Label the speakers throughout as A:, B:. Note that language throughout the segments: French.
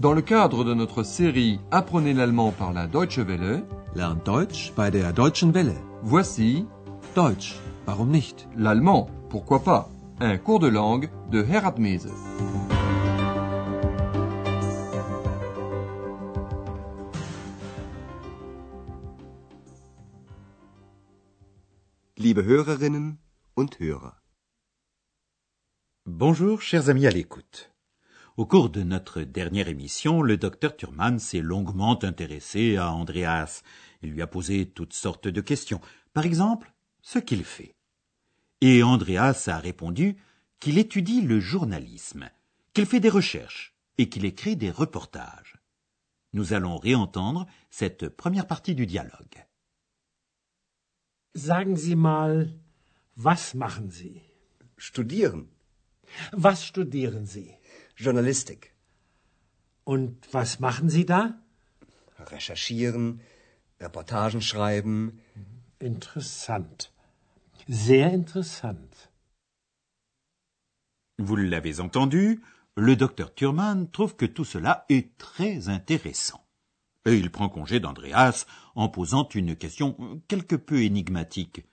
A: Dans le cadre de notre série Apprenez l'allemand par la Deutsche Welle,
B: Lernt Deutsch bei der Deutschen Welle.
A: voici
B: Deutsch, warum nicht?
A: l'allemand, pourquoi pas, un cours de langue de Herat Mese.
C: Liebe Hörerinnen und Hörer.
D: Bonjour, chers amis à l'écoute. Au cours de notre dernière émission, le docteur Thurman s'est longuement intéressé à Andreas. Il lui a posé toutes sortes de questions. Par exemple, ce qu'il fait. Et Andreas a répondu qu'il étudie le journalisme, qu'il fait des recherches et qu'il écrit des reportages. Nous allons réentendre cette première partie du dialogue.
E: Sagen Sie mal, was machen Sie?
C: Studieren.
E: Was studieren Sie?
C: Journalistik.
E: Und was machen Sie da?
C: Recherchieren. Reportagen schreiben.
E: Interessant. Sehr interessant.
D: Vous l'avez entendu, le docteur Thurman trouve que tout cela est très intéressant. Et il prend congé d'Andreas en posant une question quelque peu énigmatique.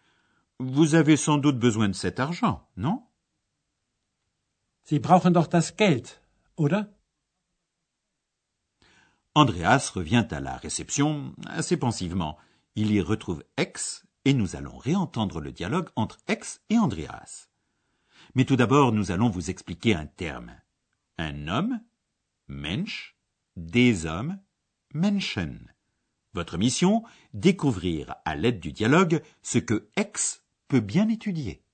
D: Vous avez sans doute besoin de cet argent, non?
E: Sie brauchen doch das Geld, oder?
D: Andreas revient à la réception assez pensivement. Il y retrouve X et nous allons réentendre le dialogue entre X et Andreas. Mais tout d'abord, nous allons vous expliquer un terme. Un homme, Mensch, des hommes, Menschen. Votre mission, découvrir à l'aide du dialogue ce que X peut bien étudier.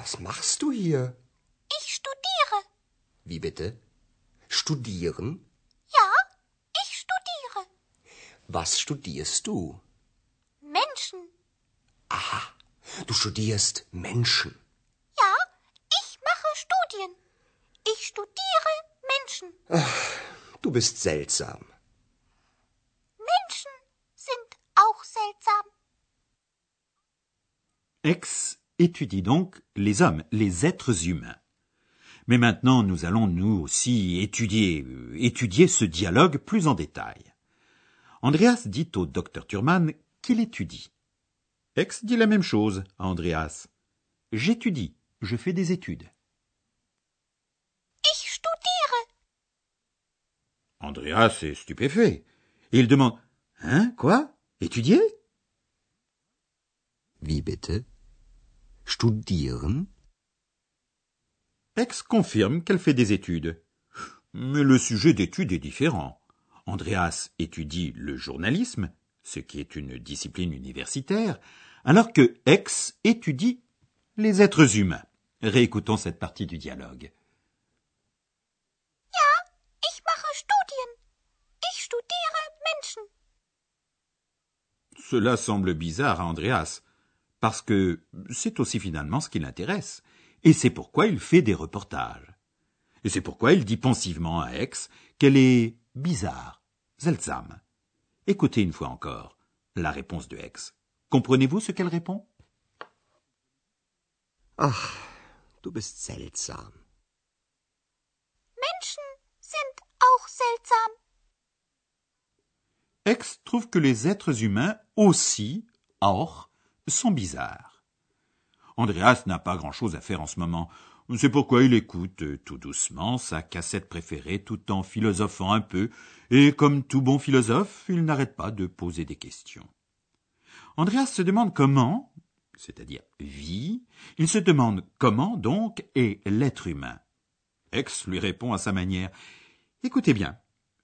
C: Was machst du hier?
F: Ich studiere.
C: Wie bitte? Studieren?
F: Ja, ich studiere.
C: Was studierst du?
F: Menschen.
C: Aha, du studierst Menschen.
F: Ja, ich mache Studien. Ich studiere Menschen.
C: Du bist seltsam.
F: Menschen sind auch seltsam.
D: X étudie donc les hommes, les êtres humains. Mais maintenant, nous allons nous aussi étudier, euh, étudier ce dialogue plus en détail. Andreas dit au docteur Thurman qu'il étudie. X dit la même chose à Andreas. J'étudie, je fais des études.
F: Ich studiere.
D: Andreas est stupéfait. Il demande Hein, quoi? Étudier?
C: Wie bitte? Studieren?
D: X confirme qu'elle fait des études. Mais le sujet d'étude est différent. Andreas étudie le journalisme, ce qui est une discipline universitaire, alors que X étudie les êtres humains. Réécoutons cette partie du dialogue.
F: Ja, ich mache Studien. Ich studiere Menschen.
D: Cela semble bizarre à Andreas, parce que c'est aussi finalement ce qui l'intéresse, et c'est pourquoi il fait des reportages. Et c'est pourquoi il dit pensivement à X qu'elle est bizarre, seltsam. Écoutez une fois encore la réponse de X. Comprenez-vous ce qu'elle répond?
C: Ach, du bist seltsam.
F: Menschen sind auch seltsam.
D: X trouve que les êtres humains aussi, or, sont bizarres. Andreas n'a pas grand-chose à faire en ce moment. C'est pourquoi il écoute euh, tout doucement sa cassette préférée tout en philosophant un peu, et comme tout bon philosophe, il n'arrête pas de poser des questions. Andreas se demande comment, c'est-à-dire vie, il se demande comment donc est l'être humain. X lui répond à sa manière. Écoutez bien.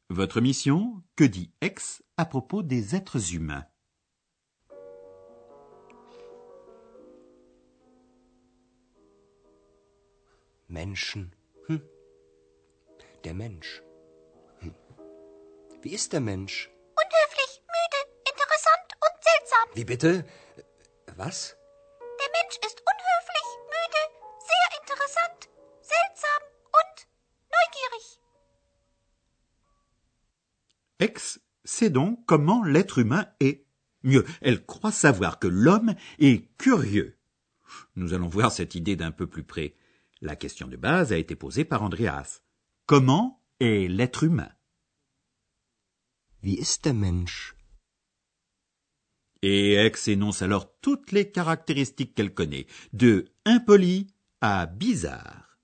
D: Votre mission, que dit X à propos des êtres humains?
C: Menschen. Hm. Der Mensch. Hm. Wie ist der Mensch?
F: Unhöflich, müde, interessant und seltsam.
C: Wie bitte? Was?
F: Der Mensch ist unhöflich, müde, sehr interessant, seltsam und neugierig.
D: X sait donc comment l'être humain est. Mieux, elle croit savoir que l'homme est curieux. Nous allons voir cette idée d'un peu plus près. La question de base a été posée par Andreas. Comment est l'être humain?
C: Wie ist der Mensch?
D: Et Ex énonce alors toutes les caractéristiques qu'elle connaît, de impoli à bizarre.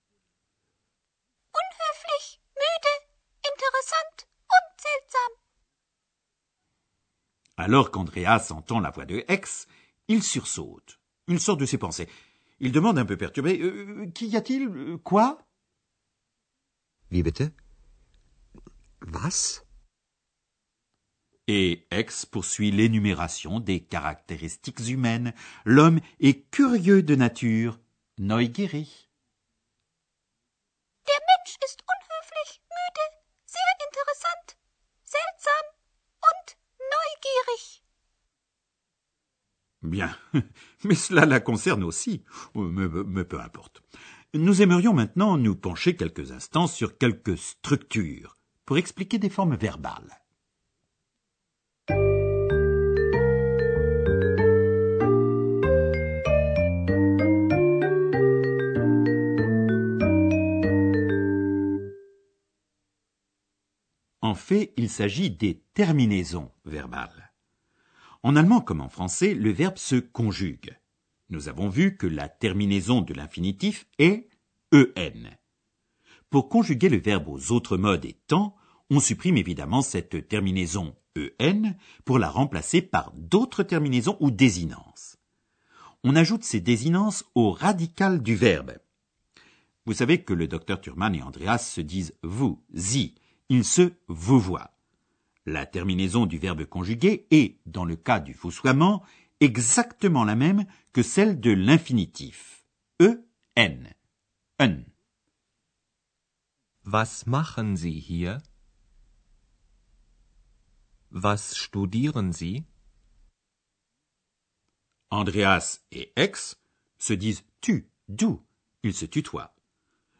F: Unhöflich, müde, interessant und seltsam.
D: Alors qu'Andreas entend la voix de Ex, il sursaute. Il sort de ses pensées. Il demande un peu perturbé euh, Qu'y a-t-il Euh, Quoi?
C: Wie bitte? Was?
D: Et Ex poursuit l'énumération des caractéristiques humaines. L'homme est curieux de nature, neugierig.
F: Der Mensch ist unhöflich, müde, sehr interessant, seltsam und neugierig.
D: Bien, mais cela la concerne aussi. Mais peu importe. Nous aimerions maintenant nous pencher quelques instants sur quelques structures pour expliquer des formes verbales. En fait, il s'agit des terminaisons verbales. En allemand comme en français, le verbe se conjugue. Nous avons vu que la terminaison de l'infinitif est en. Pour conjuguer le verbe aux autres modes et temps, on supprime évidemment cette terminaison en pour la remplacer par d'autres terminaisons ou désinences. On ajoute ces désinences au radical du verbe. Vous savez que le docteur Thurman et Andreas se disent vous, sie, ils se vous voient. La terminaison du verbe conjugué est, dans le cas du voussoiement, exactement la même que celle de l'infinitif. E, n. Un.
G: Was machen Sie hier? Was studieren Sie?
D: Andreas et Ex se disent tu, du. Ils se tutoient.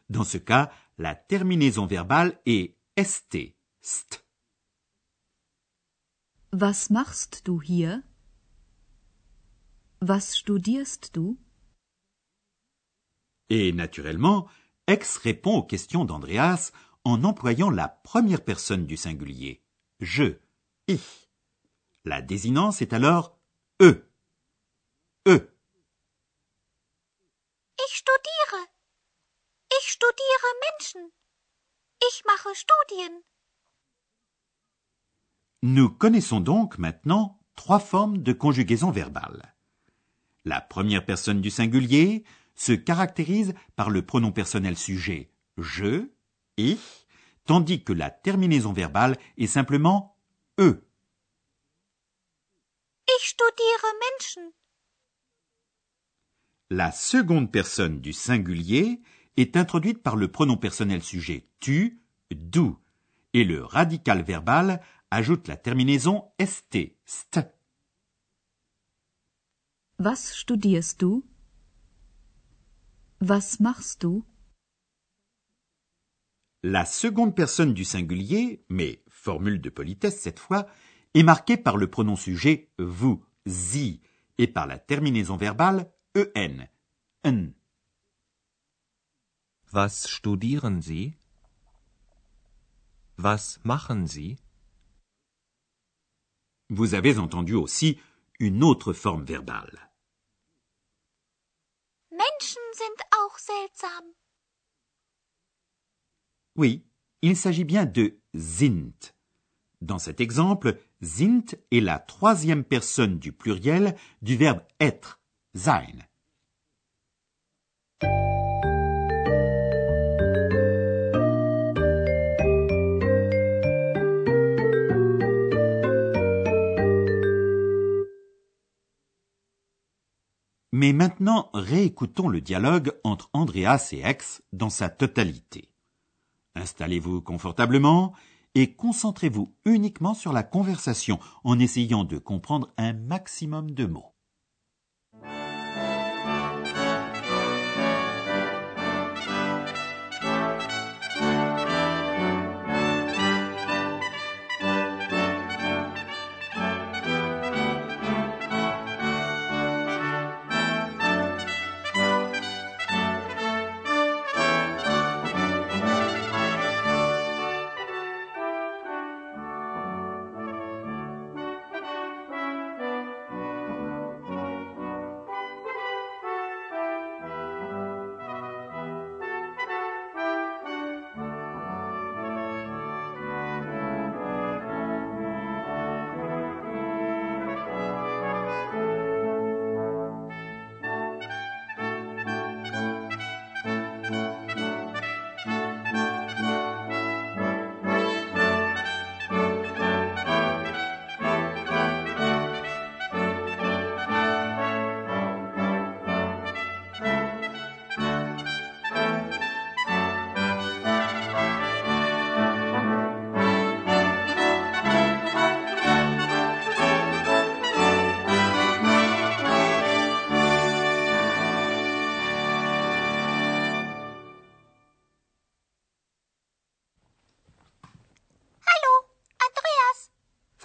D: Dans ce cas, la terminaison verbale est st, st.
H: Was machst du hier? Was studierst du?
D: Et naturellement, Ex répond aux questions d'Andreas en employant la première personne du singulier. Je, ich. La désinence est alors e. E.
F: Ich studiere. Ich studiere Menschen. Ich mache Studien.
D: Nous connaissons donc maintenant trois formes de conjugaison verbale. La première personne du singulier se caractérise par le pronom personnel sujet je, ich, tandis que la terminaison verbale est simplement e.
F: Ich studiere Menschen.
D: La seconde personne du singulier est introduite par le pronom personnel sujet tu, du, et le radical verbal ajoute la terminaison st, st.
H: Was studierst du? Was machst du?
D: La seconde personne du singulier, mais formule de politesse cette fois, est marquée par le pronom sujet vous, sie, et par la terminaison verbale en, en.
G: Was studieren Sie? Was machen Sie?
D: Vous avez entendu aussi une autre forme verbale.
F: Menschen sind auch seltsam.
D: Oui, il s'agit bien de sind. Dans cet exemple, sind est la troisième personne du pluriel du verbe être, sein. Mais maintenant, réécoutons le dialogue entre Andreas et Ex dans sa totalité. Installez-vous confortablement et concentrez-vous uniquement sur la conversation en essayant de comprendre un maximum de mots.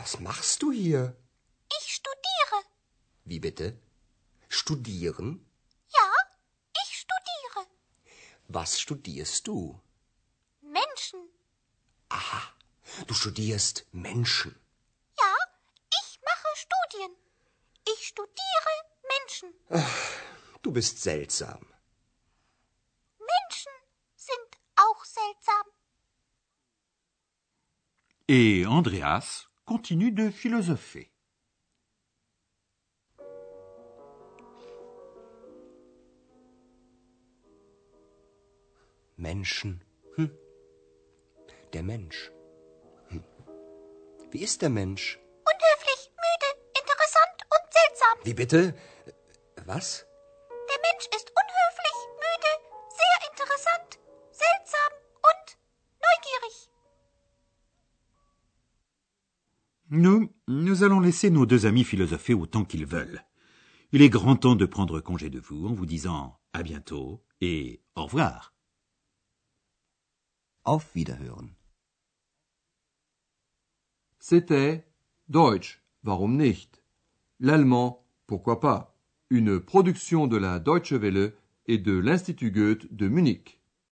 C: Was machst du hier?
F: Ich studiere.
C: Wie bitte? Studieren?
F: Ja, ich studiere.
C: Was studierst du?
F: Menschen.
C: Du studierst Menschen.
F: Ja, ich mache Studien. Ich studiere Menschen.
C: Du bist seltsam.
F: Menschen sind auch seltsam.
D: Et Andreas continue de philosopher.
C: Menschen. Hm. Der Mensch. Hm. Wie ist der Mensch?
F: Unhöflich, müde, interessant und seltsam.
C: Wie bitte? Was?
D: Nous, nous allons laisser nos deux amis philosopher autant qu'ils veulent. Il est grand temps de prendre congé de vous en vous disant à bientôt et au revoir.
B: Auf Wiederhören.
A: C'était Deutsch, warum nicht? L'allemand, pourquoi pas? Une production de la Deutsche Welle et de l'Institut Goethe de Munich.